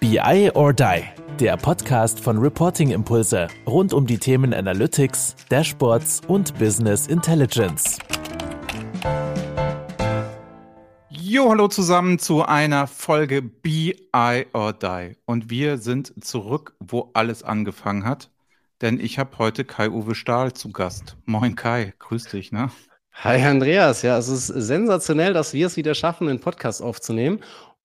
BI or Die, der Podcast von Reporting Impulse rund um die Themen Analytics, Dashboards und Business Intelligence. Jo, hallo zusammen zu einer Folge BI or Die. Und wir sind zurück, wo alles angefangen hat. Denn ich habe heute Kai-Uwe Stahl zu Gast. Moin Kai, grüß dich, ne? Hi Andreas, ja, es ist sensationell, dass wir es wieder schaffen, einen Podcast aufzunehmen.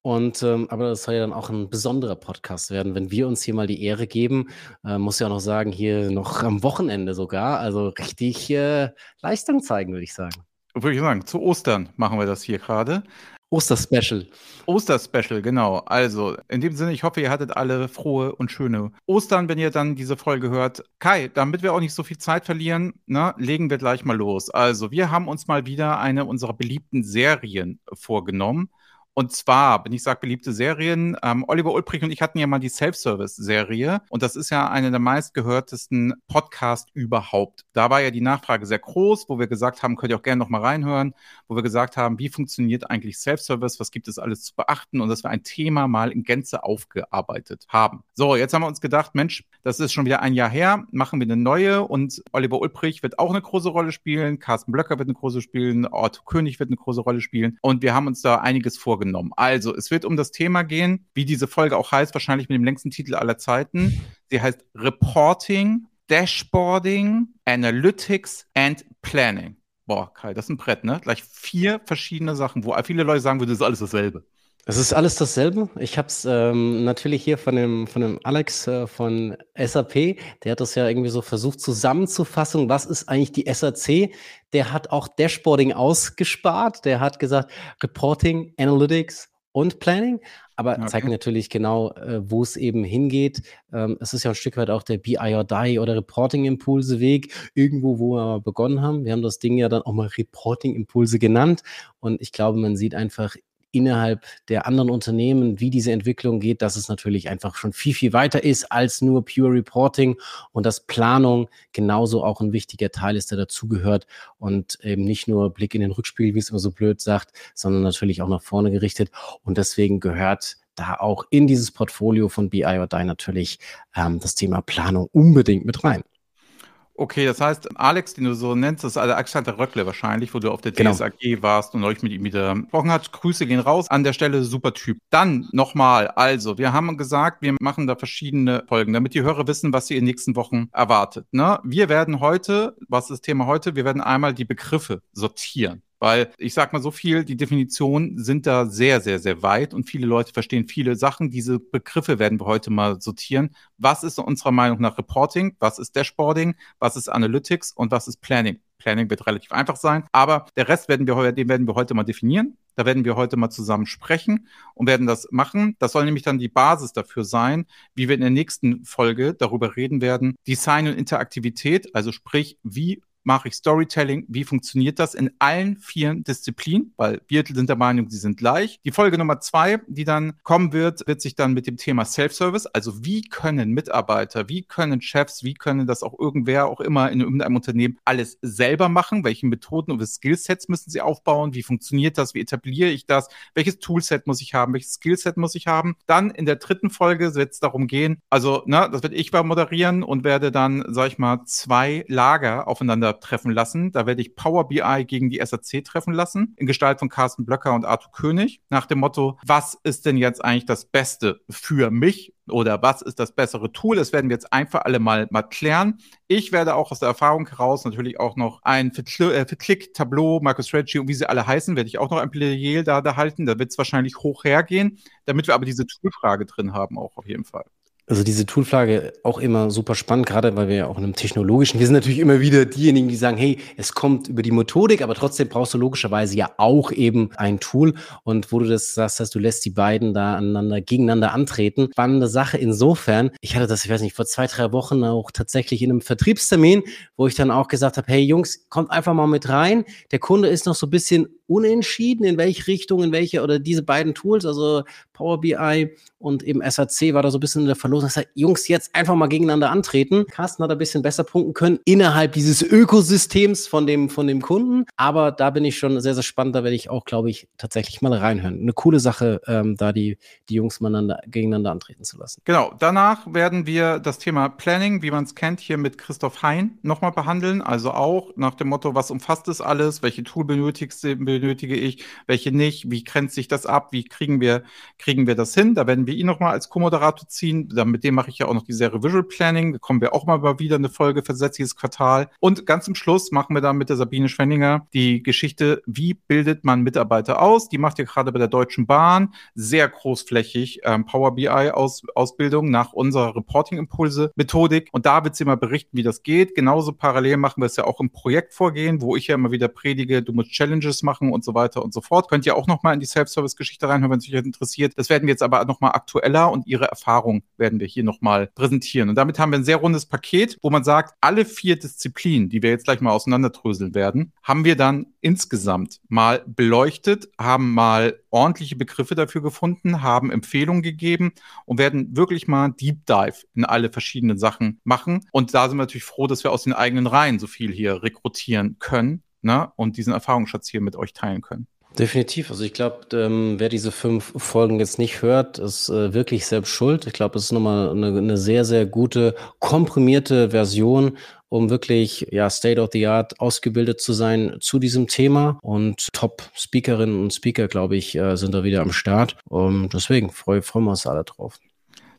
Und ähm, aber das soll ja dann auch ein besonderer Podcast werden, wenn wir uns hier mal die Ehre geben. Äh, muss ja auch noch sagen, hier noch am Wochenende sogar. Also richtig äh, Leistung zeigen, würde ich sagen. Würde ich sagen, zu Ostern machen wir das hier gerade. Osterspecial. Osterspecial, genau. Also, in dem Sinne, ich hoffe, ihr hattet alle frohe und schöne Ostern, wenn ihr dann diese Folge hört. Kai, damit wir auch nicht so viel Zeit verlieren, ne, legen wir gleich mal los. Also, wir haben uns mal wieder eine unserer beliebten Serien vorgenommen. Und zwar, wenn ich sage beliebte Serien, ähm, Oliver Ulbrich und ich hatten ja mal die Self-Service-Serie und das ist ja eine der meistgehörtesten Podcasts überhaupt. Da war ja die Nachfrage sehr groß, wo wir gesagt haben, könnt ihr auch gerne noch mal reinhören, wo wir gesagt haben, wie funktioniert eigentlich Self-Service, was gibt es alles zu beachten und dass wir ein Thema mal in Gänze aufgearbeitet haben. So, jetzt haben wir uns gedacht, Mensch, das ist schon wieder ein Jahr her, machen wir eine neue und Oliver Ulbrich wird auch eine große Rolle spielen, Carsten Blöcker wird eine große spielen, Otto König wird eine große Rolle spielen und wir haben uns da einiges vorgenommen genommen. Also, es wird um das Thema gehen, wie diese Folge auch heißt, wahrscheinlich mit dem längsten Titel aller Zeiten. Sie heißt Reporting, Dashboarding, Analytics and Planning. Boah, Kai, das ist ein Brett, ne? Gleich vier verschiedene Sachen, wo viele Leute sagen würden, das ist alles dasselbe. Es ist alles dasselbe. Ich habe es ähm, natürlich hier von dem, von dem Alex äh, von SAP, der hat das ja irgendwie so versucht zusammenzufassen. Was ist eigentlich die SAC? Der hat auch Dashboarding ausgespart. Der hat gesagt Reporting, Analytics und Planning, aber okay. zeigt natürlich genau, äh, wo es eben hingeht. Ähm, es ist ja ein Stück weit auch der BI or Die oder Reporting-Impulse-Weg, irgendwo, wo wir begonnen haben. Wir haben das Ding ja dann auch mal Reporting-Impulse genannt und ich glaube, man sieht einfach innerhalb der anderen Unternehmen, wie diese Entwicklung geht, dass es natürlich einfach schon viel, viel weiter ist als nur Pure Reporting und dass Planung genauso auch ein wichtiger Teil ist, der dazugehört und eben nicht nur Blick in den Rückspiegel, wie es immer so blöd sagt, sondern natürlich auch nach vorne gerichtet. Und deswegen gehört da auch in dieses Portfolio von BI or Die natürlich ähm, das Thema Planung unbedingt mit rein. Okay, das heißt, Alex, den du so nennst, das ist Alexander Röckle wahrscheinlich, wo du auf der genau. DSAG warst und euch mit ihm wieder gesprochen hast. Grüße gehen raus. An der Stelle super Typ. Dann nochmal, also, wir haben gesagt, wir machen da verschiedene Folgen, damit die Hörer wissen, was sie in den nächsten Wochen erwartet. Ne? Wir werden heute, was ist das Thema heute? Wir werden einmal die Begriffe sortieren. Weil ich sag mal so viel, die Definitionen sind da sehr, sehr, sehr weit und viele Leute verstehen viele Sachen. Diese Begriffe werden wir heute mal sortieren. Was ist unserer Meinung nach Reporting? Was ist Dashboarding? Was ist Analytics? Und was ist Planning? Planning wird relativ einfach sein, aber der Rest werden wir, den werden wir heute mal definieren. Da werden wir heute mal zusammen sprechen und werden das machen. Das soll nämlich dann die Basis dafür sein, wie wir in der nächsten Folge darüber reden werden. Design und Interaktivität, also sprich, wie mache ich Storytelling, wie funktioniert das? In allen vier Disziplinen, weil wir sind der Meinung, sie sind gleich. Die Folge Nummer zwei, die dann kommen wird, wird sich dann mit dem Thema Self-Service, also wie können Mitarbeiter, wie können Chefs, wie können das auch irgendwer auch immer in irgendeinem Unternehmen alles selber machen, welche Methoden und Skillsets müssen sie aufbauen, wie funktioniert das, wie etabliere ich das, welches Toolset muss ich haben, welches Skillset muss ich haben. Dann in der dritten Folge wird es darum gehen, also, ne, das werde ich mal moderieren und werde dann, sag ich mal, zwei Lager aufeinander treffen lassen. Da werde ich Power BI gegen die SAC treffen lassen, in Gestalt von Carsten Blöcker und Arthur König, nach dem Motto, was ist denn jetzt eigentlich das Beste für mich oder was ist das bessere Tool? Das werden wir jetzt einfach alle mal, mal klären. Ich werde auch aus der Erfahrung heraus natürlich auch noch ein für, äh, Tableau, MicroStrategy und wie sie alle heißen, werde ich auch noch ein Plädoyer da, da halten. Da wird es wahrscheinlich hoch hergehen, damit wir aber diese Toolfrage drin haben, auch auf jeden Fall. Also diese Toolfrage auch immer super spannend, gerade weil wir ja auch in einem technologischen, wir sind natürlich immer wieder diejenigen, die sagen, hey, es kommt über die Methodik, aber trotzdem brauchst du logischerweise ja auch eben ein Tool. Und wo du das sagst, dass du lässt die beiden da aneinander, gegeneinander antreten. Spannende Sache insofern. Ich hatte das, ich weiß nicht, vor zwei, drei Wochen auch tatsächlich in einem Vertriebstermin, wo ich dann auch gesagt habe, hey Jungs, kommt einfach mal mit rein. Der Kunde ist noch so ein bisschen unentschieden, in welche Richtung, in welche oder diese beiden Tools, also Power BI und eben SAC war da so ein bisschen in der Verlust los und gesagt, Jungs, jetzt einfach mal gegeneinander antreten. Carsten hat ein bisschen besser punkten können innerhalb dieses Ökosystems von dem, von dem Kunden. Aber da bin ich schon sehr, sehr spannend. Da werde ich auch, glaube ich, tatsächlich mal reinhören. Eine coole Sache, ähm, da die, die Jungs mal gegeneinander antreten zu lassen. Genau. Danach werden wir das Thema Planning, wie man es kennt, hier mit Christoph Hein nochmal behandeln. Also auch nach dem Motto, was umfasst es alles? Welche Tool benötige ich? Welche nicht? Wie grenzt sich das ab? Wie kriegen wir, kriegen wir das hin? Da werden wir ihn nochmal als Co-Moderator ziehen. Da, mit dem mache ich ja auch noch die Serie Visual Planning. Da kommen wir auch mal wieder eine Folge letztes Quartal. Und ganz zum Schluss machen wir dann mit der Sabine Schwenninger die Geschichte, wie bildet man Mitarbeiter aus? Die macht ja gerade bei der Deutschen Bahn sehr großflächig ähm, Power BI aus, Ausbildung nach unserer Reporting-Impulse-Methodik. Und da wird sie mal berichten, wie das geht. Genauso parallel machen wir es ja auch im Projektvorgehen, wo ich ja immer wieder predige, du musst Challenges machen und so weiter und so fort. Könnt ihr auch nochmal in die Self-Service-Geschichte reinhören, wenn es euch interessiert. Das werden wir jetzt aber nochmal aktueller und ihre Erfahrung werden wir hier nochmal präsentieren. Und damit haben wir ein sehr rundes Paket, wo man sagt, alle vier Disziplinen, die wir jetzt gleich mal auseinanderdröseln werden, haben wir dann insgesamt mal beleuchtet, haben mal ordentliche Begriffe dafür gefunden, haben Empfehlungen gegeben und werden wirklich mal Deep Dive in alle verschiedenen Sachen machen. Und da sind wir natürlich froh, dass wir aus den eigenen Reihen so viel hier rekrutieren können ne? und diesen Erfahrungsschatz hier mit euch teilen können. Definitiv. Also ich glaube, ähm, wer diese fünf Folgen jetzt nicht hört, ist äh, wirklich selbst schuld. Ich glaube, es ist nochmal eine, eine sehr, sehr gute, komprimierte Version, um wirklich ja State of the Art ausgebildet zu sein zu diesem Thema. Und Top-Speakerinnen und Speaker, glaube ich, äh, sind da wieder am Start. Um, deswegen freuen freu wir uns alle drauf.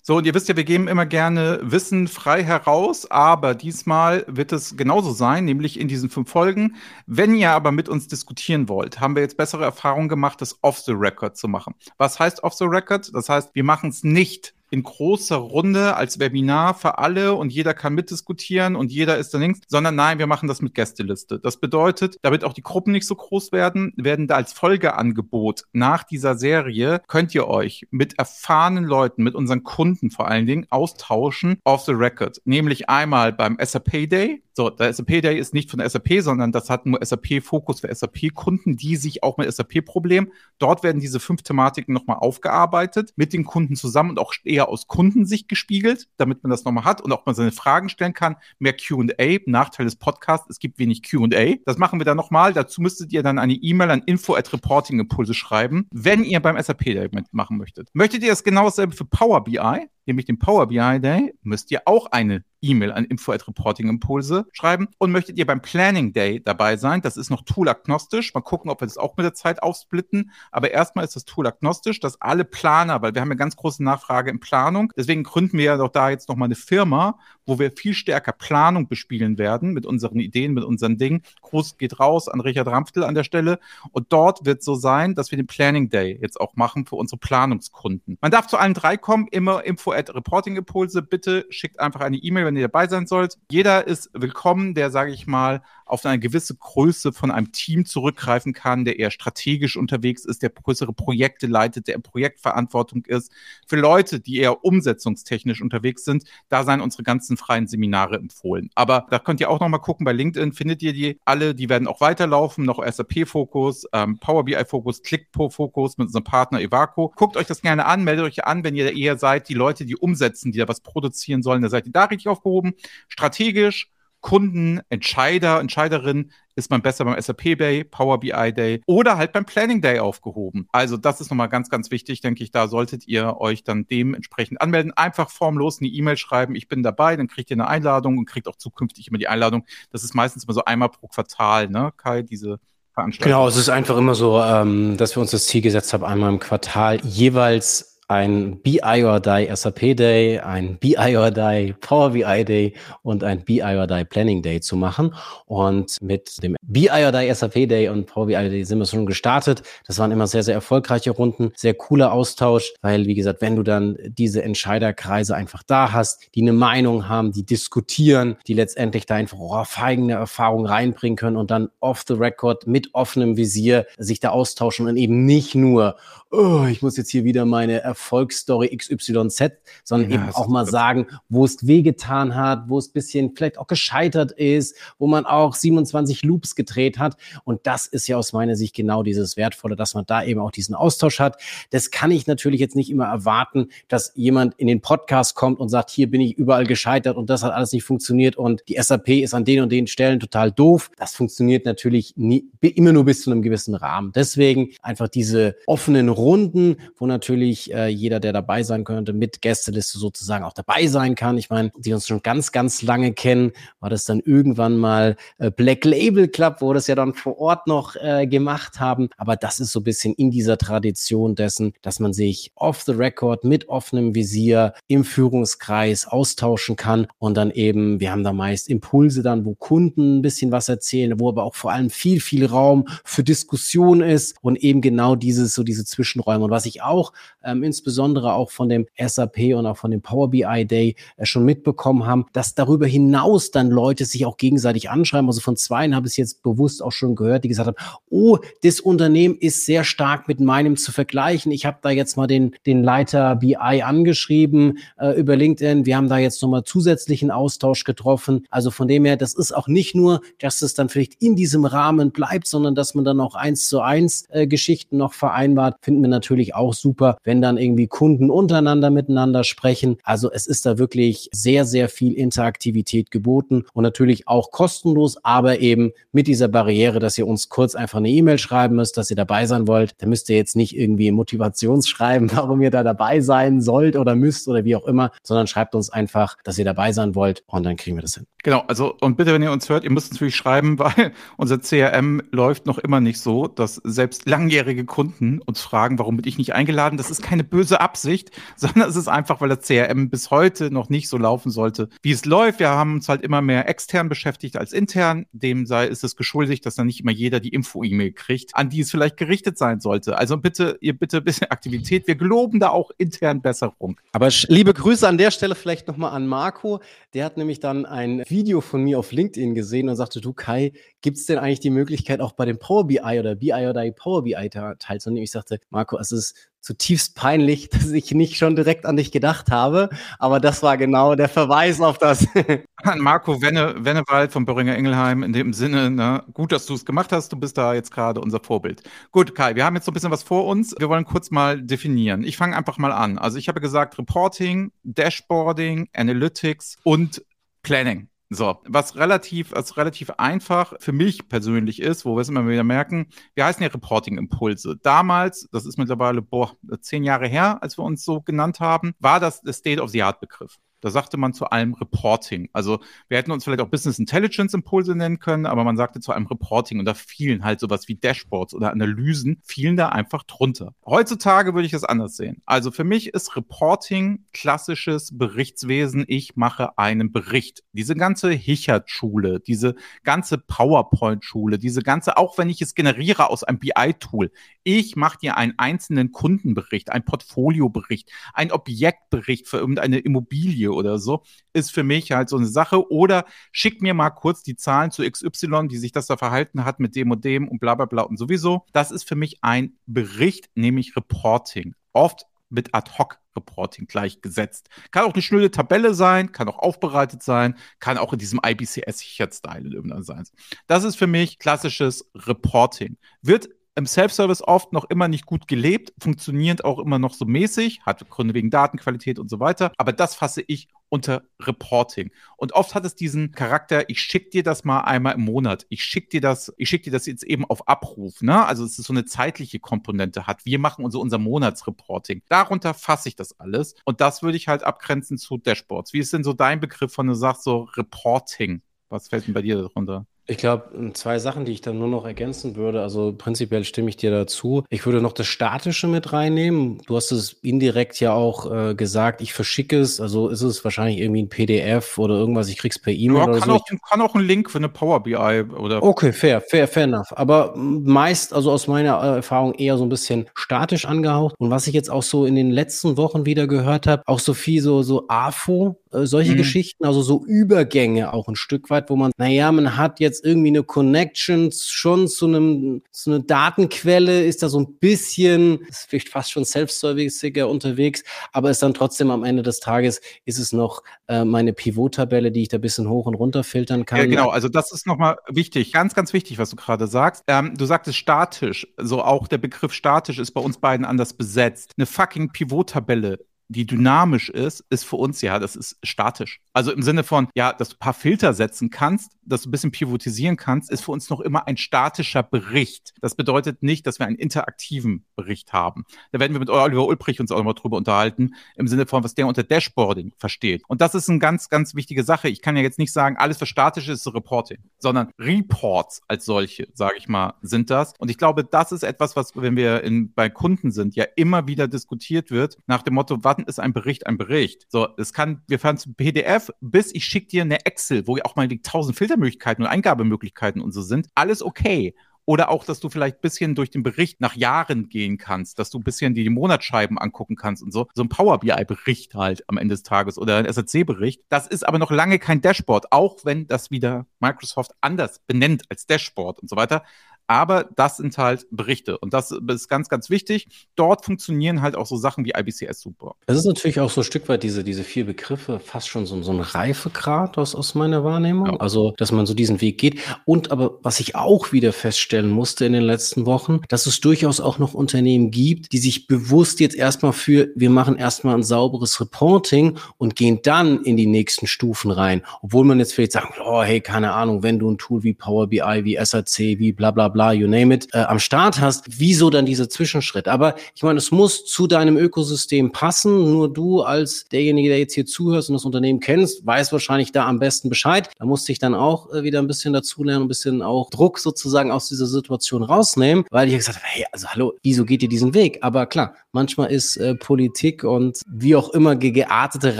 So, und ihr wisst ja, wir geben immer gerne Wissen frei heraus, aber diesmal wird es genauso sein, nämlich in diesen fünf Folgen. Wenn ihr aber mit uns diskutieren wollt, haben wir jetzt bessere Erfahrungen gemacht, das off the record zu machen. Was heißt off the record? Das heißt, wir machen es nicht in großer Runde als Webinar für alle und jeder kann mitdiskutieren und jeder ist da links, sondern nein, wir machen das mit Gästeliste. Das bedeutet, damit auch die Gruppen nicht so groß werden, werden da als Folgeangebot nach dieser Serie könnt ihr euch mit erfahrenen Leuten, mit unseren Kunden vor allen Dingen austauschen off the record. Nämlich einmal beim SAP Day, so, der SAP Day ist nicht von SAP, sondern das hat nur SAP-Fokus für SAP-Kunden, die sich auch mit SAP-Problemen. Dort werden diese fünf Thematiken nochmal aufgearbeitet, mit den Kunden zusammen und auch eher aus Kundensicht gespiegelt, damit man das nochmal hat und auch mal seine Fragen stellen kann. Mehr QA. Nachteil des Podcasts, es gibt wenig QA. Das machen wir dann nochmal. Dazu müsstet ihr dann eine E-Mail an info at reporting impulse schreiben, wenn ihr beim SAP Day mitmachen möchtet. Möchtet ihr das genau dasselbe für Power BI? Nämlich den Power BI Day, müsst ihr auch eine E-Mail an info at Reporting Impulse schreiben. Und möchtet ihr beim Planning Day dabei sein, das ist noch tool-agnostisch. Mal gucken, ob wir das auch mit der Zeit aufsplitten. Aber erstmal ist das tool-agnostisch, dass alle Planer, weil wir haben eine ganz große Nachfrage in Planung. Deswegen gründen wir ja doch da jetzt nochmal eine Firma, wo wir viel stärker Planung bespielen werden mit unseren Ideen, mit unseren Dingen. Gruß geht raus an Richard Ramftel an der Stelle. Und dort wird so sein, dass wir den Planning Day jetzt auch machen für unsere Planungskunden. Man darf zu allen drei kommen, immer info at Reporting Impulse. Bitte schickt einfach eine E-Mail, wenn ihr dabei sein sollt. Jeder ist willkommen, der, sage ich mal, auf eine gewisse Größe von einem Team zurückgreifen kann, der eher strategisch unterwegs ist, der größere Projekte leitet, der in Projektverantwortung ist. Für Leute, die eher umsetzungstechnisch unterwegs sind, da seien unsere ganzen freien Seminare empfohlen. Aber da könnt ihr auch noch mal gucken, bei LinkedIn findet ihr die alle, die werden auch weiterlaufen, noch SAP-Fokus, ähm, Power BI-Fokus, Click-Fokus mit unserem Partner Evaco. Guckt euch das gerne an, meldet euch an, wenn ihr eher seid, die Leute, die umsetzen, die da was produzieren sollen, da seid ihr da richtig aufgehoben. Strategisch, Kunden, Entscheider, Entscheiderin ist man besser beim SAP Day, Power BI Day oder halt beim Planning Day aufgehoben. Also das ist nochmal ganz, ganz wichtig, denke ich. Da solltet ihr euch dann dementsprechend anmelden. Einfach formlos eine E-Mail schreiben, ich bin dabei, dann kriegt ihr eine Einladung und kriegt auch zukünftig immer die Einladung. Das ist meistens immer so einmal pro Quartal, ne, Kai, diese Veranstaltung. Genau, es ist einfach immer so, ähm, dass wir uns das Ziel gesetzt haben, einmal im Quartal jeweils ein BI or Die SAP Day, ein BI or Die Power BI Day und ein BI or Die Planning Day zu machen. Und mit dem BI or Die SAP Day und Power BI Day sind wir schon gestartet. Das waren immer sehr, sehr erfolgreiche Runden, sehr cooler Austausch, weil, wie gesagt, wenn du dann diese Entscheiderkreise einfach da hast, die eine Meinung haben, die diskutieren, die letztendlich da einfach oh, feigende Erfahrungen reinbringen können und dann off the record mit offenem Visier sich da austauschen und eben nicht nur oh, ich muss jetzt hier wieder meine Erfolgsstory XYZ, sondern ja, eben auch mal sagen, wo es wehgetan hat, wo es bisschen vielleicht auch gescheitert ist, wo man auch 27 Loops gedreht hat. Und das ist ja aus meiner Sicht genau dieses Wertvolle, dass man da eben auch diesen Austausch hat. Das kann ich natürlich jetzt nicht immer erwarten, dass jemand in den Podcast kommt und sagt, hier bin ich überall gescheitert und das hat alles nicht funktioniert und die SAP ist an den und den Stellen total doof. Das funktioniert natürlich nie, immer nur bis zu einem gewissen Rahmen. Deswegen einfach diese offenen Runden, wo natürlich äh, jeder, der dabei sein könnte, mit Gästeliste sozusagen auch dabei sein kann. Ich meine, die uns schon ganz, ganz lange kennen, war das dann irgendwann mal äh, Black Label Club, wo das ja dann vor Ort noch äh, gemacht haben. Aber das ist so ein bisschen in dieser Tradition dessen, dass man sich off the record mit offenem Visier im Führungskreis austauschen kann und dann eben, wir haben da meist Impulse dann, wo Kunden ein bisschen was erzählen, wo aber auch vor allem viel, viel Raum für Diskussion ist und eben genau dieses, so diese Zwischenräume. Und was ich auch ähm, insbesondere auch von dem SAP und auch von dem Power BI Day äh, schon mitbekommen haben, dass darüber hinaus dann Leute sich auch gegenseitig anschreiben. Also von zweien habe ich es jetzt bewusst auch schon gehört, die gesagt haben, oh, das Unternehmen ist sehr stark mit meinem zu vergleichen. Ich habe da jetzt mal den, den Leiter BI angeschrieben äh, über LinkedIn. Wir haben da jetzt nochmal zusätzlichen Austausch getroffen. Also von dem her, das ist auch nicht nur, dass es dann vielleicht in diesem Rahmen bleibt, sondern dass man dann auch eins zu eins äh, Geschichten noch vereinbart. Finden wir natürlich auch super, wenn dann irgendwie Kunden untereinander miteinander sprechen. Also es ist da wirklich sehr, sehr viel Interaktivität geboten und natürlich auch kostenlos, aber eben mit dieser Barriere, dass ihr uns kurz einfach eine E-Mail schreiben müsst, dass ihr dabei sein wollt. Da müsst ihr jetzt nicht irgendwie Motivationsschreiben, warum ihr da dabei sein sollt oder müsst oder wie auch immer, sondern schreibt uns einfach, dass ihr dabei sein wollt und dann kriegen wir das hin. Genau, also und bitte, wenn ihr uns hört, ihr müsst natürlich schreiben, weil unser CRM läuft noch immer nicht so, dass selbst langjährige Kunden uns fragen, warum bin ich nicht eingeladen. Das ist keine böse Absicht, sondern es ist einfach, weil das CRM bis heute noch nicht so laufen sollte, wie es läuft. Wir haben uns halt immer mehr extern beschäftigt als intern. Dem sei ist es geschuldigt, dass dann nicht immer jeder die Info-E-Mail kriegt, an die es vielleicht gerichtet sein sollte. Also bitte, ihr bitte ein bisschen Aktivität. Wir geloben da auch intern Besserung. Aber liebe Grüße an der Stelle vielleicht nochmal an Marco. Der hat nämlich dann ein Video von mir auf LinkedIn gesehen und sagte, du Kai, gibt es denn eigentlich die Möglichkeit auch bei dem Power BI oder BI oder Power BI teilzunehmen? Ich sagte, Marco, es ist zutiefst peinlich, dass ich nicht schon direkt an dich gedacht habe. Aber das war genau der Verweis auf das. An Marco Wenne, Wennewald von Böhringer Ingelheim. In dem Sinne, ne, gut, dass du es gemacht hast. Du bist da jetzt gerade unser Vorbild. Gut, Kai, wir haben jetzt so ein bisschen was vor uns. Wir wollen kurz mal definieren. Ich fange einfach mal an. Also ich habe gesagt, Reporting, Dashboarding, Analytics und Planning. So, was relativ, was relativ einfach für mich persönlich ist, wo wir es immer wieder merken, wir heißen ja Reporting-Impulse. Damals, das ist mittlerweile, boah, zehn Jahre her, als wir uns so genannt haben, war das der State-of-the-Art-Begriff. Da sagte man zu allem Reporting. Also wir hätten uns vielleicht auch Business Intelligence Impulse nennen können, aber man sagte zu allem Reporting und da fielen halt sowas wie Dashboards oder Analysen, fielen da einfach drunter. Heutzutage würde ich das anders sehen. Also für mich ist Reporting klassisches Berichtswesen. Ich mache einen Bericht. Diese ganze Hichert-Schule, diese ganze PowerPoint-Schule, diese ganze, auch wenn ich es generiere aus einem BI-Tool, ich mache dir einen einzelnen Kundenbericht, einen Portfoliobericht, einen Objektbericht für irgendeine Immobilie oder so, ist für mich halt so eine Sache. Oder schick mir mal kurz die Zahlen zu XY, wie sich das da verhalten hat mit dem und dem und bla bla bla und sowieso. Das ist für mich ein Bericht, nämlich Reporting. Oft mit Ad-Hoc-Reporting gleichgesetzt. Kann auch eine schnöde Tabelle sein, kann auch aufbereitet sein, kann auch in diesem IBCS-Style sein. Das ist für mich klassisches Reporting. Wird im Self-Service oft noch immer nicht gut gelebt, funktioniert auch immer noch so mäßig, hat Gründe wegen Datenqualität und so weiter. Aber das fasse ich unter Reporting. Und oft hat es diesen Charakter, ich schicke dir das mal einmal im Monat. Ich schicke dir das, ich schicke dir das jetzt eben auf Abruf, ne? Also es ist so eine zeitliche Komponente hat. Wir machen unser, unser Monatsreporting. Darunter fasse ich das alles. Und das würde ich halt abgrenzen zu Dashboards. Wie ist denn so dein Begriff, wenn du sagst so Reporting? Was fällt denn bei dir darunter? Ich glaube, zwei Sachen, die ich dann nur noch ergänzen würde. Also prinzipiell stimme ich dir dazu. Ich würde noch das Statische mit reinnehmen. Du hast es indirekt ja auch äh, gesagt, ich verschicke es. Also ist es wahrscheinlich irgendwie ein PDF oder irgendwas, ich krieg's per E-Mail ja, oder kann so. Auch, kann auch ein Link für eine Power BI oder. Okay, fair, fair, fair enough. Aber meist, also aus meiner äh, Erfahrung eher so ein bisschen statisch angehaucht. Und was ich jetzt auch so in den letzten Wochen wieder gehört habe, auch so viel so, so AFO, äh, solche mhm. Geschichten, also so Übergänge auch ein Stück weit, wo man, naja, man hat jetzt irgendwie eine Connection schon zu einem, zu einer Datenquelle, ist da so ein bisschen, ist vielleicht fast schon self-serviciger unterwegs, aber ist dann trotzdem am Ende des Tages, ist es noch äh, meine Pivot-Tabelle, die ich da ein bisschen hoch und runter filtern kann. Ja, genau, also das ist nochmal wichtig, ganz, ganz wichtig, was du gerade sagst. Ähm, du sagtest statisch, so auch der Begriff statisch ist bei uns beiden anders besetzt. Eine fucking Pivot-Tabelle die dynamisch ist, ist für uns ja, das ist statisch. Also im Sinne von, ja, dass du ein paar Filter setzen kannst, dass du ein bisschen pivotisieren kannst, ist für uns noch immer ein statischer Bericht. Das bedeutet nicht, dass wir einen interaktiven Bericht haben. Da werden wir mit Oliver Ulbrich uns auch nochmal drüber unterhalten, im Sinne von, was der unter Dashboarding versteht. Und das ist eine ganz, ganz wichtige Sache. Ich kann ja jetzt nicht sagen, alles, was statisch ist, ist Reporting, sondern Reports als solche, sage ich mal, sind das. Und ich glaube, das ist etwas, was, wenn wir in, bei Kunden sind, ja immer wieder diskutiert wird, nach dem Motto, was ist ein Bericht ein Bericht? So, es kann, wir fahren zu PDF, bis ich schicke dir eine Excel, wo ja auch mal die tausend Filtermöglichkeiten und Eingabemöglichkeiten und so sind. Alles okay. Oder auch, dass du vielleicht ein bisschen durch den Bericht nach Jahren gehen kannst, dass du ein bisschen die Monatsscheiben angucken kannst und so. So ein Power BI-Bericht halt am Ende des Tages oder ein SAC-Bericht. Das ist aber noch lange kein Dashboard, auch wenn das wieder Microsoft anders benennt als Dashboard und so weiter aber das sind halt Berichte und das ist ganz, ganz wichtig. Dort funktionieren halt auch so Sachen wie IBCS super. Es ist natürlich auch so ein Stück weit diese, diese vier Begriffe, fast schon so, so ein Reifegrad aus, aus meiner Wahrnehmung. Ja. Also, dass man so diesen Weg geht. Und aber, was ich auch wieder feststellen musste in den letzten Wochen, dass es durchaus auch noch Unternehmen gibt, die sich bewusst jetzt erstmal für, wir machen erstmal ein sauberes Reporting und gehen dann in die nächsten Stufen rein. Obwohl man jetzt vielleicht sagt, oh, hey, keine Ahnung, wenn du ein Tool wie Power BI, wie SAC, wie bla bla bla bla, you name it, äh, am Start hast, wieso dann dieser Zwischenschritt? Aber ich meine, es muss zu deinem Ökosystem passen. Nur du als derjenige, der jetzt hier zuhörst und das Unternehmen kennst, weiß wahrscheinlich da am besten Bescheid. Da musste ich dann auch äh, wieder ein bisschen dazulernen, ein bisschen auch Druck sozusagen aus dieser Situation rausnehmen, weil ich gesagt habe, hey, also hallo, wieso geht ihr diesen Weg? Aber klar, manchmal ist äh, Politik und wie auch immer geartete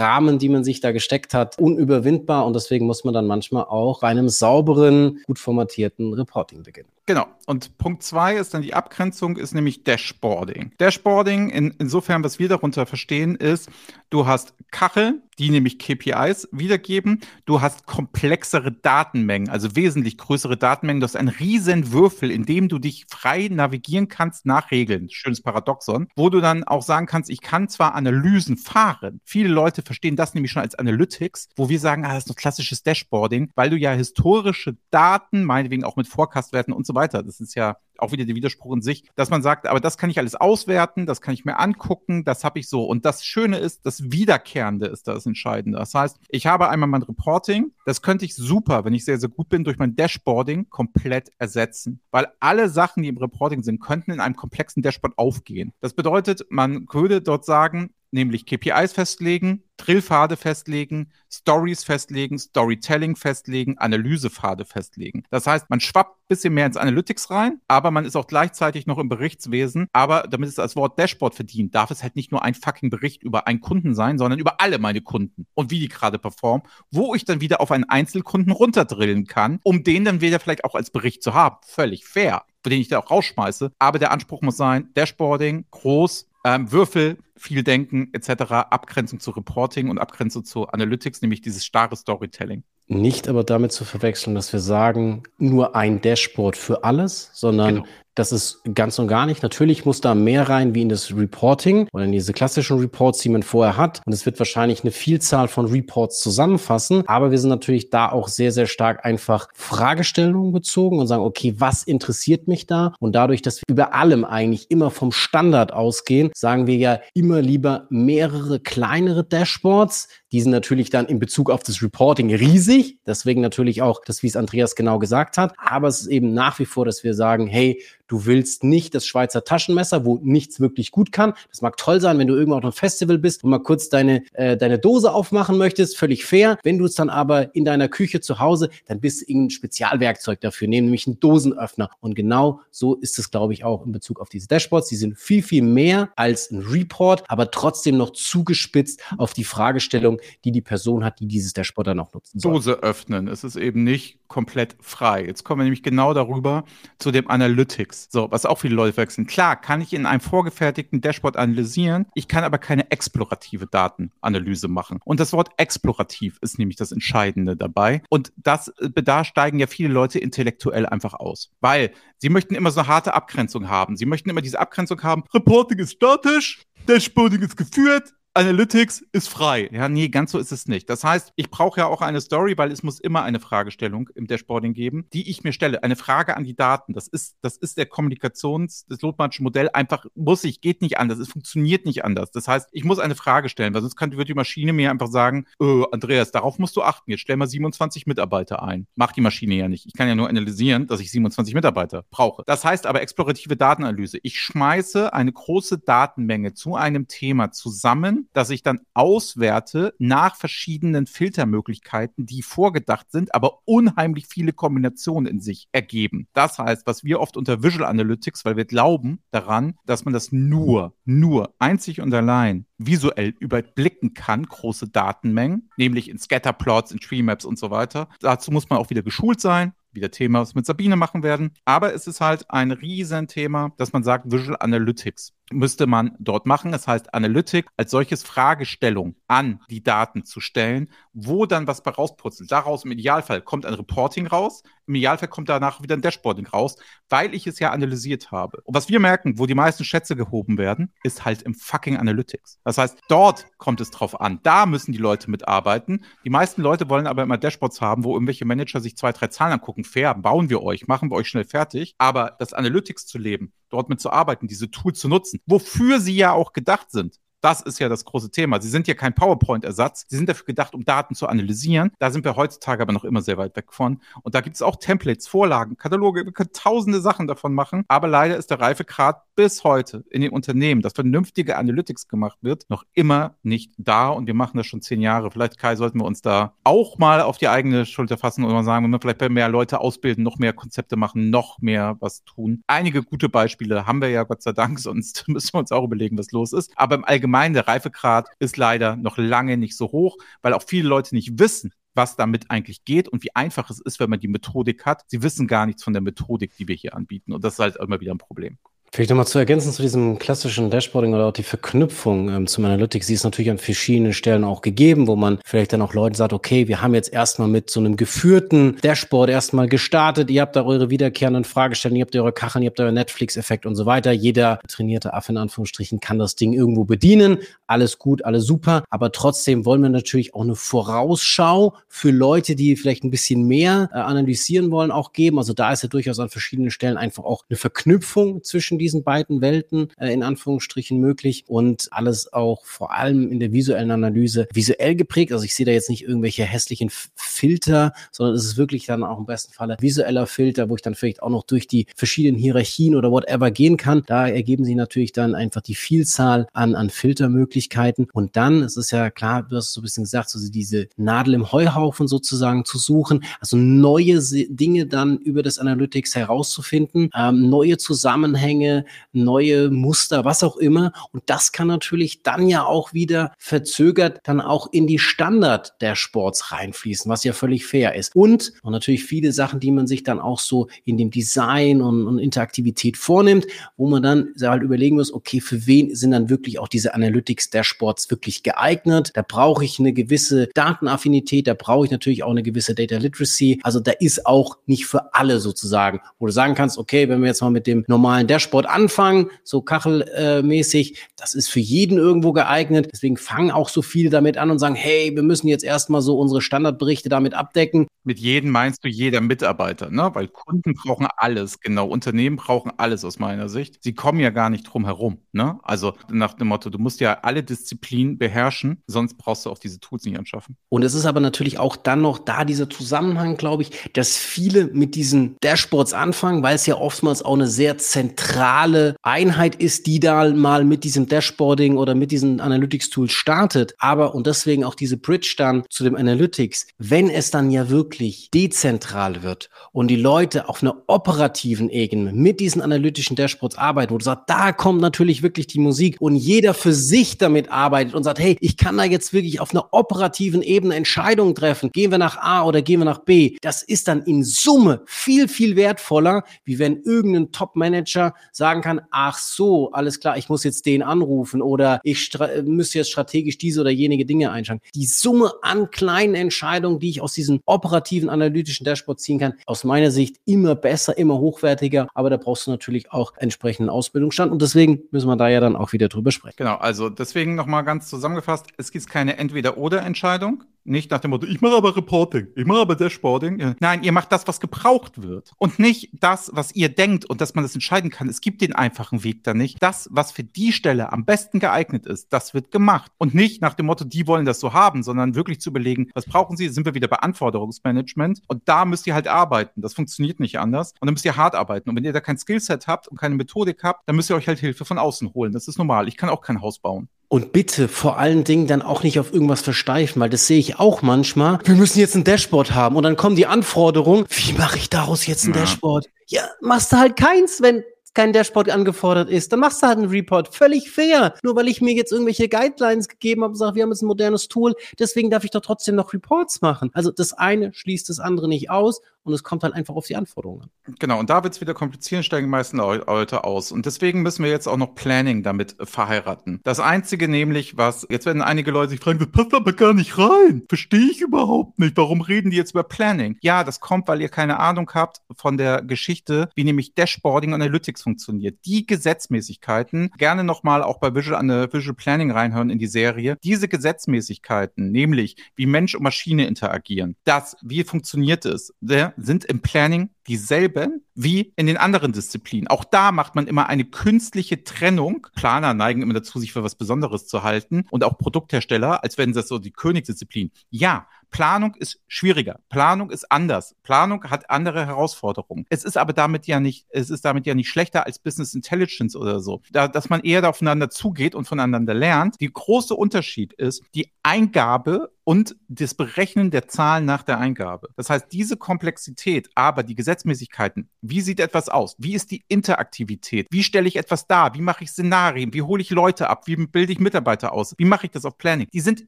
Rahmen, die man sich da gesteckt hat, unüberwindbar und deswegen muss man dann manchmal auch bei einem sauberen, gut formatierten Reporting beginnen. Genau. Und Punkt zwei ist dann die Abgrenzung, ist nämlich Dashboarding. Dashboarding, in, insofern, was wir darunter verstehen, ist, du hast Kacheln, die nämlich KPIs wiedergeben. Du hast komplexere Datenmengen, also wesentlich größere Datenmengen. Du hast einen riesen Würfel, in dem du dich frei navigieren kannst nach Regeln. Schönes Paradoxon, wo du dann auch sagen kannst, ich kann zwar Analysen fahren. Viele Leute verstehen das nämlich schon als Analytics, wo wir sagen, ah, das ist noch klassisches Dashboarding, weil du ja historische Daten, meinetwegen auch mit Forecast-Werten und so weiter. Das ist ja auch wieder der Widerspruch in sich, dass man sagt, aber das kann ich alles auswerten, das kann ich mir angucken, das habe ich so. Und das Schöne ist, das Wiederkehrende ist das Entscheidende. Das heißt, ich habe einmal mein Reporting, das könnte ich super, wenn ich sehr, sehr gut bin, durch mein Dashboarding komplett ersetzen. Weil alle Sachen, die im Reporting sind, könnten in einem komplexen Dashboard aufgehen. Das bedeutet, man würde dort sagen, nämlich KPIs festlegen, Drillpfade festlegen, Stories festlegen, Storytelling festlegen, Analysepfade festlegen. Das heißt, man schwappt ein bisschen mehr ins Analytics rein, aber man ist auch gleichzeitig noch im Berichtswesen. Aber damit es das Wort Dashboard verdient, darf es halt nicht nur ein fucking Bericht über einen Kunden sein, sondern über alle meine Kunden und wie die gerade performen, wo ich dann wieder auf einen Einzelkunden runterdrillen kann, um den dann wieder vielleicht auch als Bericht zu haben. Völlig fair für den ich da auch rausschmeiße. Aber der Anspruch muss sein, Dashboarding, groß, ähm, Würfel, viel Denken etc., Abgrenzung zu Reporting und Abgrenzung zu Analytics, nämlich dieses starre Storytelling. Nicht aber damit zu verwechseln, dass wir sagen, nur ein Dashboard für alles, sondern genau. Das ist ganz und gar nicht. Natürlich muss da mehr rein wie in das Reporting oder in diese klassischen Reports, die man vorher hat. Und es wird wahrscheinlich eine Vielzahl von Reports zusammenfassen. Aber wir sind natürlich da auch sehr, sehr stark einfach Fragestellungen bezogen und sagen, okay, was interessiert mich da? Und dadurch, dass wir über allem eigentlich immer vom Standard ausgehen, sagen wir ja immer lieber mehrere kleinere Dashboards, die sind natürlich dann in Bezug auf das Reporting riesig. Deswegen natürlich auch das, wie es Andreas genau gesagt hat. Aber es ist eben nach wie vor, dass wir sagen, hey, Du willst nicht das Schweizer Taschenmesser, wo nichts wirklich gut kann. Das mag toll sein, wenn du irgendwo auf einem Festival bist und mal kurz deine, äh, deine Dose aufmachen möchtest, völlig fair. Wenn du es dann aber in deiner Küche zu Hause, dann bist du irgendein Spezialwerkzeug dafür, nämlich einen Dosenöffner. Und genau so ist es, glaube ich, auch in Bezug auf diese Dashboards. Die sind viel, viel mehr als ein Report, aber trotzdem noch zugespitzt auf die Fragestellung, die die Person hat, die dieses Dashboard dann auch nutzen soll. Dose öffnen. Es ist eben nicht komplett frei. Jetzt kommen wir nämlich genau darüber zu dem Analytics. Analytics, so, was auch viele Leute wechseln. Klar, kann ich in einem vorgefertigten Dashboard analysieren, ich kann aber keine explorative Datenanalyse machen. Und das Wort explorativ ist nämlich das Entscheidende dabei. Und das, äh, da steigen ja viele Leute intellektuell einfach aus. Weil sie möchten immer so eine harte Abgrenzung haben. Sie möchten immer diese Abgrenzung haben, Reporting ist statisch, Dashboarding ist geführt, Analytics ist frei. Ja, nee, ganz so ist es nicht. Das heißt, ich brauche ja auch eine Story, weil es muss immer eine Fragestellung im Dashboarding geben, die ich mir stelle. Eine Frage an die Daten. Das ist, das ist der Kommunikations-, das Lotmannsche Modell einfach, muss ich, geht nicht anders. Es funktioniert nicht anders. Das heißt, ich muss eine Frage stellen, weil sonst kann, wird die Maschine mir einfach sagen, äh, Andreas, darauf musst du achten. Jetzt stell mal 27 Mitarbeiter ein. Macht die Maschine ja nicht. Ich kann ja nur analysieren, dass ich 27 Mitarbeiter brauche. Das heißt aber explorative Datenanalyse. Ich schmeiße eine große Datenmenge zu einem Thema zusammen, dass ich dann auswerte nach verschiedenen Filtermöglichkeiten, die vorgedacht sind, aber unheimlich viele Kombinationen in sich ergeben. Das heißt, was wir oft unter Visual Analytics, weil wir glauben daran, dass man das nur, nur einzig und allein visuell überblicken kann, große Datenmengen, nämlich in Scatterplots, in Treemaps und so weiter. Dazu muss man auch wieder geschult sein wieder Thema, was wir mit Sabine machen werden. Aber es ist halt ein Riesenthema, dass man sagt, Visual Analytics müsste man dort machen. Das heißt, Analytik als solches Fragestellung an die Daten zu stellen, wo dann was bei rausputzelt. Daraus im Idealfall kommt ein Reporting raus, im Idealfall kommt danach wieder ein Dashboarding raus, weil ich es ja analysiert habe. Und was wir merken, wo die meisten Schätze gehoben werden, ist halt im fucking Analytics. Das heißt, dort kommt es drauf an. Da müssen die Leute mitarbeiten. Die meisten Leute wollen aber immer Dashboards haben, wo irgendwelche Manager sich zwei, drei Zahlen angucken. Fair, bauen wir euch, machen wir euch schnell fertig. Aber das Analytics zu leben, dort mit zu arbeiten, diese Tools zu nutzen, wofür sie ja auch gedacht sind. Das ist ja das große Thema. Sie sind ja kein PowerPoint-Ersatz. Sie sind dafür gedacht, um Daten zu analysieren. Da sind wir heutzutage aber noch immer sehr weit weg von. Und da gibt es auch Templates, Vorlagen, Kataloge. Wir können tausende Sachen davon machen. Aber leider ist der Reifegrad bis heute in den Unternehmen, dass vernünftige Analytics gemacht wird, noch immer nicht da. Und wir machen das schon zehn Jahre. Vielleicht, Kai, sollten wir uns da auch mal auf die eigene Schulter fassen und mal sagen, wenn wir vielleicht mehr Leute ausbilden, noch mehr Konzepte machen, noch mehr was tun. Einige gute Beispiele haben wir ja, Gott sei Dank. Sonst müssen wir uns auch überlegen, was los ist. Aber im Allgemeinen allgemein, der Reifegrad ist leider noch lange nicht so hoch, weil auch viele Leute nicht wissen, was damit eigentlich geht und wie einfach es ist, wenn man die Methodik hat. Sie wissen gar nichts von der Methodik, die wir hier anbieten. Und das ist halt immer wieder ein Problem. Vielleicht nochmal zu ergänzen zu diesem klassischen Dashboarding oder auch die Verknüpfung ähm, zum Analytics, die ist natürlich an verschiedenen Stellen auch gegeben, wo man vielleicht dann auch Leuten sagt, okay, wir haben jetzt erstmal mit so einem geführten Dashboard erstmal gestartet, ihr habt da eure wiederkehrenden Fragestellungen, ihr habt eure Kacheln, ihr habt euren Netflix-Effekt und so weiter. Jeder trainierte Affe in Anführungsstrichen kann das Ding irgendwo bedienen. Alles gut, alles super. Aber trotzdem wollen wir natürlich auch eine Vorausschau für Leute, die vielleicht ein bisschen mehr äh, analysieren wollen, auch geben. Also da ist ja durchaus an verschiedenen Stellen einfach auch eine Verknüpfung zwischen diesen beiden Welten äh, in Anführungsstrichen möglich und alles auch vor allem in der visuellen Analyse visuell geprägt. Also ich sehe da jetzt nicht irgendwelche hässlichen Filter, sondern es ist wirklich dann auch im besten Falle visueller Filter, wo ich dann vielleicht auch noch durch die verschiedenen Hierarchien oder whatever gehen kann. Da ergeben sich natürlich dann einfach die Vielzahl an, an Filtermöglichkeiten. Und dann, es ist ja klar, du hast so ein bisschen gesagt, so diese Nadel im Heuhaufen sozusagen zu suchen, also neue Dinge dann über das Analytics herauszufinden, ähm, neue Zusammenhänge Dinge, neue Muster, was auch immer. Und das kann natürlich dann ja auch wieder verzögert dann auch in die Standard der Sports reinfließen, was ja völlig fair ist. Und, und natürlich viele Sachen, die man sich dann auch so in dem Design und, und Interaktivität vornimmt, wo man dann halt überlegen muss, okay, für wen sind dann wirklich auch diese Analytics der Sports wirklich geeignet? Da brauche ich eine gewisse Datenaffinität, da brauche ich natürlich auch eine gewisse Data Literacy. Also da ist auch nicht für alle sozusagen, wo du sagen kannst, okay, wenn wir jetzt mal mit dem normalen Dashboard Sport anfangen, so kachelmäßig. das ist für jeden irgendwo geeignet. Deswegen fangen auch so viele damit an und sagen, hey, wir müssen jetzt erstmal so unsere Standardberichte damit abdecken. Mit jedem meinst du jeder Mitarbeiter, ne? Weil Kunden brauchen alles, genau. Unternehmen brauchen alles aus meiner Sicht. Sie kommen ja gar nicht drum herum, ne? Also nach dem Motto, du musst ja alle Disziplinen beherrschen, sonst brauchst du auch diese Tools nicht anschaffen. Und es ist aber natürlich auch dann noch da dieser Zusammenhang, glaube ich, dass viele mit diesen Dashboards anfangen, weil es ja oftmals auch eine sehr zentrale zentrale Einheit ist, die da mal mit diesem Dashboarding oder mit diesen Analytics-Tools startet. Aber, und deswegen auch diese Bridge dann zu dem Analytics, wenn es dann ja wirklich dezentral wird und die Leute auf einer operativen Ebene mit diesen analytischen Dashboards arbeiten, wo du sagst, da kommt natürlich wirklich die Musik und jeder für sich damit arbeitet und sagt, hey, ich kann da jetzt wirklich auf einer operativen Ebene Entscheidungen treffen. Gehen wir nach A oder gehen wir nach B? Das ist dann in Summe viel, viel wertvoller, wie wenn irgendein Top-Manager sagen kann, ach so, alles klar, ich muss jetzt den anrufen oder ich müsste jetzt strategisch diese oder jenige Dinge einschalten. Die Summe an kleinen Entscheidungen, die ich aus diesen operativen analytischen Dashboards ziehen kann, aus meiner Sicht immer besser, immer hochwertiger, aber da brauchst du natürlich auch entsprechenden Ausbildungsstand und deswegen müssen wir da ja dann auch wieder drüber sprechen. Genau, also deswegen nochmal ganz zusammengefasst, es gibt keine Entweder-Oder-Entscheidung, nicht nach dem Motto, ich mache aber Reporting, ich mache aber Dashboarding. Nein, ihr macht das, was gebraucht wird. Und nicht das, was ihr denkt und dass man das entscheiden kann. Es gibt den einfachen Weg da nicht. Das, was für die Stelle am besten geeignet ist, das wird gemacht. Und nicht nach dem Motto, die wollen das so haben, sondern wirklich zu überlegen, was brauchen sie? Sind wir wieder bei Anforderungsmanagement? Und da müsst ihr halt arbeiten. Das funktioniert nicht anders. Und dann müsst ihr hart arbeiten. Und wenn ihr da kein Skillset habt und keine Methodik habt, dann müsst ihr euch halt Hilfe von außen holen. Das ist normal. Ich kann auch kein Haus bauen. Und bitte vor allen Dingen dann auch nicht auf irgendwas versteifen, weil das sehe ich auch manchmal. Wir müssen jetzt ein Dashboard haben und dann kommen die Anforderungen. Wie mache ich daraus jetzt ein ja. Dashboard? Ja, machst du halt keins, wenn kein Dashboard angefordert ist, dann machst du halt einen Report. Völlig fair. Nur weil ich mir jetzt irgendwelche Guidelines gegeben habe und sage, wir haben jetzt ein modernes Tool, deswegen darf ich doch trotzdem noch Reports machen. Also das eine schließt das andere nicht aus und es kommt halt einfach auf die Anforderungen an. Genau, und da wird es wieder komplizieren, steigen die meisten Leute aus. Und deswegen müssen wir jetzt auch noch Planning damit verheiraten. Das Einzige nämlich, was, jetzt werden einige Leute sich fragen, das passt aber gar nicht rein. Verstehe ich überhaupt nicht. Warum reden die jetzt über Planning? Ja, das kommt, weil ihr keine Ahnung habt von der Geschichte, wie nämlich Dashboarding Analytics funktioniert. Die Gesetzmäßigkeiten, gerne nochmal auch bei Visual, Visual Planning reinhören in die Serie. Diese Gesetzmäßigkeiten, nämlich wie Mensch und Maschine interagieren, das, wie funktioniert es, der sind im Planning dieselben wie in den anderen Disziplinen. Auch da macht man immer eine künstliche Trennung. Planer neigen immer dazu, sich für was Besonderes zu halten und auch Produkthersteller, als wenn das so die Königsdisziplin. Ja, Planung ist schwieriger. Planung ist anders. Planung hat andere Herausforderungen. Es ist aber damit ja nicht, es ist damit ja nicht schlechter als Business Intelligence oder so. Da, dass man eher aufeinander zugeht und voneinander lernt. Die große Unterschied ist die Eingabe und das Berechnen der Zahlen nach der Eingabe. Das heißt, diese Komplexität, aber die Gesetzmäßigkeiten, wie sieht etwas aus? Wie ist die Interaktivität? Wie stelle ich etwas dar? Wie mache ich Szenarien? Wie hole ich Leute ab? Wie bilde ich Mitarbeiter aus? Wie mache ich das auf Planning? Die sind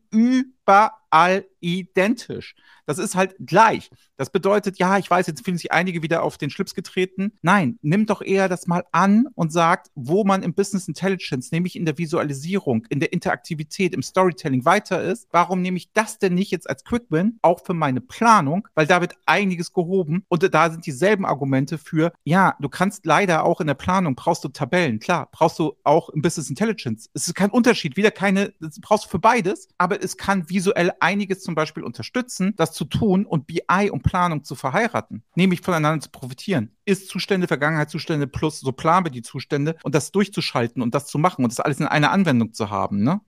überall identisch. Das ist halt gleich. Das bedeutet, ja, ich weiß, jetzt fühlen sich einige wieder auf den Schlips getreten. Nein, nimm doch eher das mal an und sagt, wo man im Business Intelligence, nämlich in der Visualisierung, in der Interaktivität, im Storytelling weiter ist. Warum nehme ich das denn nicht jetzt als Quick Win auch für meine Planung? Weil da wird einiges gehoben und da sind dieselben Argumente für, ja, du kannst leider auch in der Planung brauchst du Tabellen. Klar, brauchst du auch im Business Intelligence. Es ist kein Unterschied, wieder keine, brauchst du für beides, aber es kann visuell einiges zum Beispiel unterstützen, das zu tun und BI und Planung zu verheiraten, nämlich voneinander zu profitieren. Ist-Zustände, Vergangenheitszustände plus so planen wir die Zustände und das durchzuschalten und das zu machen und das alles in einer Anwendung zu haben. Ne?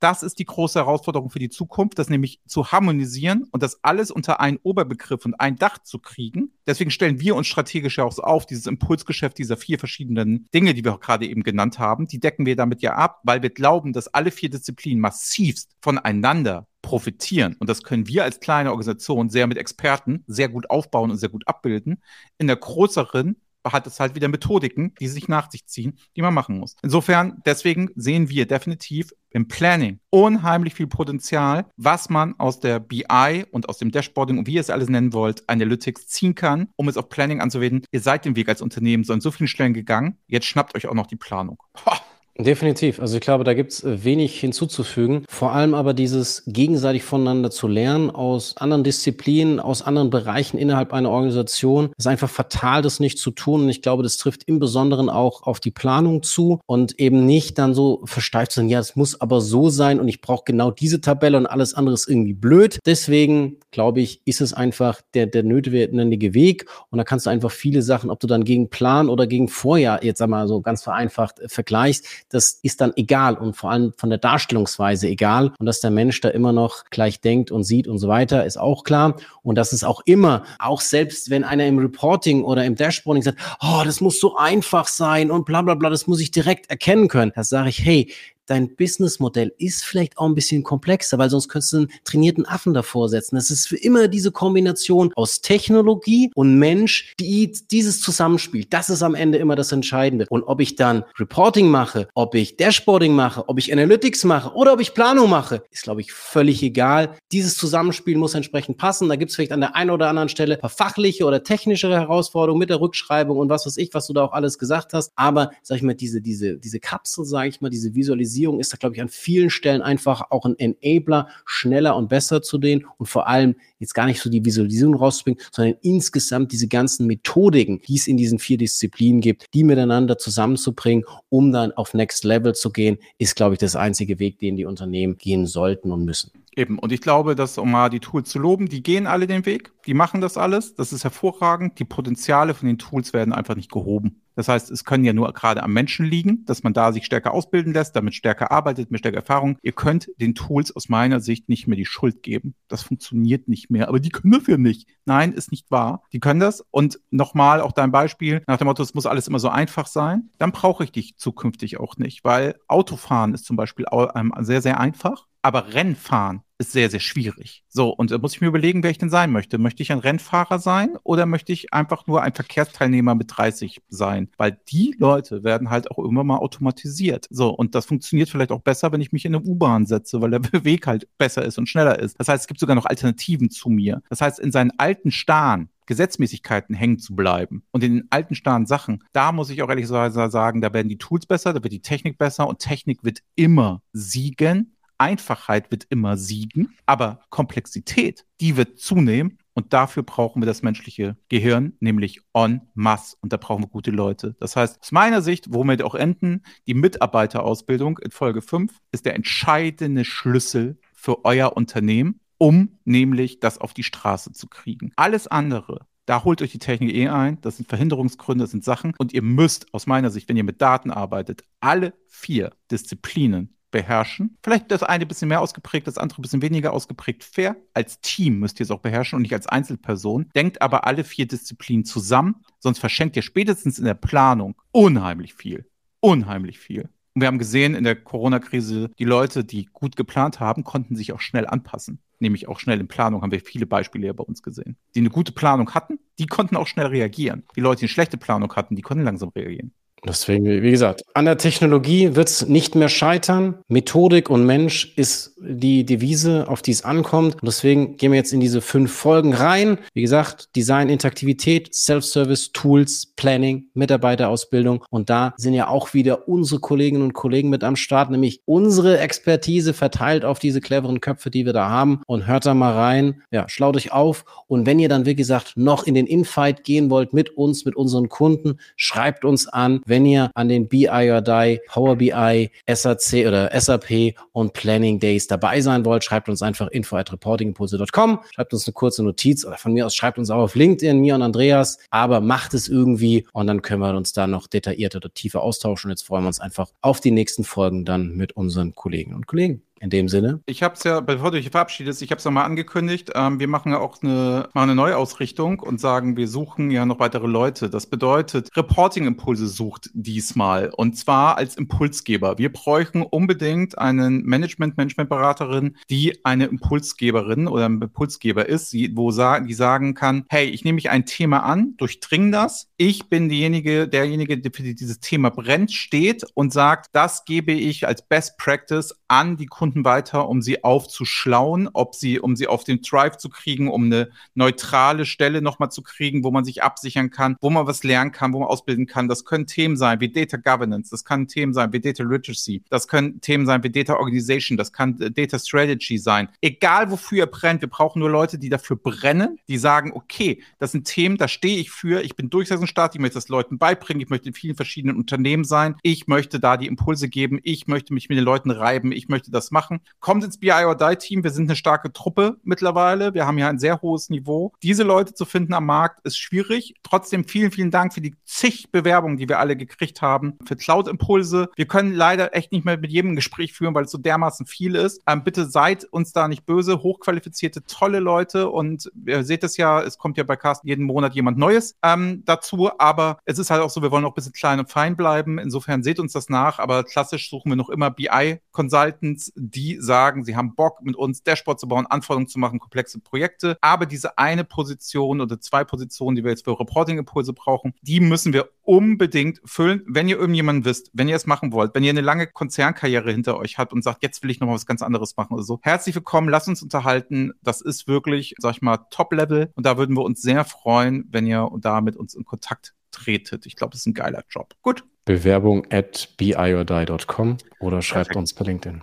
Das ist die große Herausforderung für die Zukunft, das nämlich zu harmonisieren und das alles unter einen Oberbegriff und ein Dach zu kriegen. Deswegen stellen wir uns strategisch ja auch so auf, dieses Impulsgeschäft dieser vier verschiedenen Dinge, die wir gerade eben genannt haben, die decken wir damit ja ab, weil wir glauben, dass alle vier Disziplinen massivst voneinander profitieren. Und das können wir als kleine Organisation sehr mit Experten sehr gut aufbauen und sehr gut abbilden. In der größeren hat es halt wieder Methodiken, die sich nach sich ziehen, die man machen muss. Insofern, deswegen sehen wir definitiv im Planning unheimlich viel Potenzial, was man aus der BI und aus dem Dashboarding und wie ihr es alles nennen wollt, Analytics ziehen kann, um es auf Planning anzuwenden. Ihr seid den Weg als Unternehmen so in so vielen Stellen gegangen. Jetzt schnappt euch auch noch die Planung. Ho! Definitiv. Also ich glaube, da gibt's äh, wenig hinzuzufügen. Vor allem aber dieses gegenseitig voneinander zu lernen aus anderen Disziplinen, aus anderen Bereichen innerhalb einer Organisation. ist einfach fatal, das nicht zu tun. Und ich glaube, das trifft im Besonderen auch auf die Planung zu und eben nicht dann so versteift zu sein, ja, es muss aber so sein und ich brauche genau diese Tabelle und alles andere ist irgendwie blöd. Deswegen glaube ich, ist es einfach der, der notwendige Weg. Und da kannst du einfach viele Sachen, ob du dann gegen Plan oder gegen Vorjahr, jetzt einmal so ganz vereinfacht, äh, vergleichst, das ist dann egal und vor allem von der Darstellungsweise egal. Und dass der Mensch da immer noch gleich denkt und sieht und so weiter, ist auch klar. Und das ist auch immer, auch selbst wenn einer im Reporting oder im Dashboarding sagt, oh, das muss so einfach sein und bla bla bla, das muss ich direkt erkennen können. Da sage ich, hey, dein Businessmodell ist vielleicht auch ein bisschen komplexer, weil sonst könntest du einen trainierten Affen davor setzen. Es ist für immer diese Kombination aus Technologie und Mensch, die dieses Zusammenspiel, das ist am Ende immer das Entscheidende. Und ob ich dann Reporting mache, ob ich Dashboarding mache, ob ich Analytics mache oder ob ich Planung mache, ist, glaube ich, völlig egal. Dieses Zusammenspiel muss entsprechend passen. Da gibt es vielleicht an der einen oder anderen Stelle ein paar fachliche oder technischere Herausforderungen mit der Rückschreibung und was weiß ich, was du da auch alles gesagt hast. Aber, sag ich mal, diese, diese, diese Kapsel, sage ich mal, diese Visualisierung, Digitalisierung ist da, glaube ich, an vielen Stellen einfach auch ein Enabler, schneller und besser zu denen und vor allem jetzt gar nicht so die Visualisierung rauszubringen, sondern insgesamt diese ganzen Methodiken, die es in diesen vier Disziplinen gibt, die miteinander zusammenzubringen, um dann auf Next Level zu gehen, ist, glaube ich, das einzige Weg, den die Unternehmen gehen sollten und müssen. Eben, und ich glaube, dass, um mal die Tools zu loben, die gehen alle den Weg, die machen das alles, das ist hervorragend. Die Potenziale von den Tools werden einfach nicht gehoben. Das heißt, es können ja nur gerade am Menschen liegen, dass man da sich stärker ausbilden lässt, damit stärker arbeitet, mit stärker Erfahrung. Ihr könnt den Tools aus meiner Sicht nicht mehr die Schuld geben. Das funktioniert nicht mehr, aber die können dafür nicht. Nein, ist nicht wahr. Die können das. Und nochmal auch dein Beispiel nach dem Motto, es muss alles immer so einfach sein. Dann brauche ich dich zukünftig auch nicht, weil Autofahren ist zum Beispiel ähm, sehr, sehr einfach. Aber Rennfahren ist sehr, sehr schwierig. So, und da muss ich mir überlegen, wer ich denn sein möchte. Möchte ich ein Rennfahrer sein oder möchte ich einfach nur ein Verkehrsteilnehmer mit 30 sein? Weil die Leute werden halt auch immer mal automatisiert. So, und das funktioniert vielleicht auch besser, wenn ich mich in eine U-Bahn setze, weil der Weg halt besser ist und schneller ist. Das heißt, es gibt sogar noch Alternativen zu mir. Das heißt, in seinen alten Stahn Gesetzmäßigkeiten hängen zu bleiben. Und in den alten starren Sachen, da muss ich auch ehrlich sagen, da werden die Tools besser, da wird die Technik besser und Technik wird immer siegen Einfachheit wird immer siegen, aber Komplexität, die wird zunehmen. Und dafür brauchen wir das menschliche Gehirn, nämlich en masse. Und da brauchen wir gute Leute. Das heißt, aus meiner Sicht, womit auch enden, die Mitarbeiterausbildung in Folge 5 ist der entscheidende Schlüssel für euer Unternehmen, um nämlich das auf die Straße zu kriegen. Alles andere, da holt euch die Technik eh ein. Das sind Verhinderungsgründe, das sind Sachen. Und ihr müsst aus meiner Sicht, wenn ihr mit Daten arbeitet, alle vier Disziplinen beherrschen. Vielleicht das eine ein bisschen mehr ausgeprägt, das andere ein bisschen weniger ausgeprägt. Fair. Als Team müsst ihr es auch beherrschen und nicht als Einzelperson. Denkt aber alle vier Disziplinen zusammen, sonst verschenkt ihr spätestens in der Planung unheimlich viel. Unheimlich viel. Und wir haben gesehen in der Corona-Krise, die Leute, die gut geplant haben, konnten sich auch schnell anpassen. Nämlich auch schnell in Planung haben wir viele Beispiele ja bei uns gesehen. Die eine gute Planung hatten, die konnten auch schnell reagieren. Die Leute, die eine schlechte Planung hatten, die konnten langsam reagieren. Deswegen, wie gesagt, an der Technologie wird es nicht mehr scheitern. Methodik und Mensch ist die Devise, auf die es ankommt. Und deswegen gehen wir jetzt in diese fünf Folgen rein. Wie gesagt, Design, Interaktivität, Self-Service, Tools, Planning, Mitarbeiterausbildung. Und da sind ja auch wieder unsere Kolleginnen und Kollegen mit am Start, nämlich unsere Expertise verteilt auf diese cleveren Köpfe, die wir da haben. Und hört da mal rein. Ja, schlaut euch auf. Und wenn ihr dann, wie gesagt, noch in den Infight gehen wollt mit uns, mit unseren Kunden, schreibt uns an wenn ihr an den BI or Die, Power BI, SAC oder SAP und Planning Days dabei sein wollt, schreibt uns einfach info at reportingimpulse.com, schreibt uns eine kurze Notiz oder von mir aus schreibt uns auch auf LinkedIn, mir und Andreas, aber macht es irgendwie und dann können wir uns da noch detaillierter oder tiefer austauschen. Jetzt freuen wir uns einfach auf die nächsten Folgen dann mit unseren Kolleginnen und Kollegen in dem Sinne. Ich habe es ja, bevor du dich verabschiedest, ich habe es nochmal angekündigt. Ähm, wir machen ja auch eine, mal eine Neuausrichtung und sagen, wir suchen ja noch weitere Leute. Das bedeutet, Reporting-Impulse sucht diesmal und zwar als Impulsgeber. Wir bräuchten unbedingt einen Management-Management-Beraterin, die eine Impulsgeberin oder ein Impulsgeber ist, die, wo sa die sagen kann, hey, ich nehme mich ein Thema an, durchdring das. Ich bin diejenige, derjenige, der für dieses Thema brennt, steht und sagt, das gebe ich als Best Practice an die Kunden Kunden weiter, um sie aufzuschlauen, ob sie, um sie auf den Drive zu kriegen, um eine neutrale Stelle nochmal zu kriegen, wo man sich absichern kann, wo man was lernen kann, wo man ausbilden kann. Das können Themen sein wie Data Governance, das kann Themen sein wie Data Literacy, das können Themen sein wie Data Organization, das kann Data Strategy sein. Egal wofür ihr brennt, wir brauchen nur Leute, die dafür brennen, die sagen, okay, das sind Themen, da stehe ich für, ich bin durchsetzungsstark, ich möchte das Leuten beibringen, ich möchte in vielen verschiedenen Unternehmen sein, ich möchte da die Impulse geben, ich möchte mich mit den Leuten reiben, ich möchte das machen machen. Kommt ins BI or Die Team. Wir sind eine starke Truppe mittlerweile. Wir haben ja ein sehr hohes Niveau. Diese Leute zu finden am Markt ist schwierig. Trotzdem vielen, vielen Dank für die zig Bewerbungen, die wir alle gekriegt haben, für Cloud-Impulse. Wir können leider echt nicht mehr mit jedem Gespräch führen, weil es so dermaßen viel ist. Ähm, bitte seid uns da nicht böse. Hochqualifizierte, tolle Leute. Und ihr seht es ja, es kommt ja bei Carsten jeden Monat jemand Neues ähm, dazu. Aber es ist halt auch so, wir wollen auch ein bisschen klein und fein bleiben. Insofern seht uns das nach. Aber klassisch suchen wir noch immer BI-Consultants, die sagen, sie haben Bock, mit uns Dashboard zu bauen, Anforderungen zu machen, komplexe Projekte. Aber diese eine Position oder zwei Positionen, die wir jetzt für Reporting-Impulse brauchen, die müssen wir unbedingt füllen. Wenn ihr irgendjemanden wisst, wenn ihr es machen wollt, wenn ihr eine lange Konzernkarriere hinter euch habt und sagt, jetzt will ich noch mal was ganz anderes machen oder so, herzlich willkommen, lasst uns unterhalten. Das ist wirklich, sag ich mal, Top-Level und da würden wir uns sehr freuen, wenn ihr da mit uns in Kontakt tretet. Ich glaube, das ist ein geiler Job. Gut. Bewerbung at biordie.com oder schreibt Perfekt. uns per LinkedIn.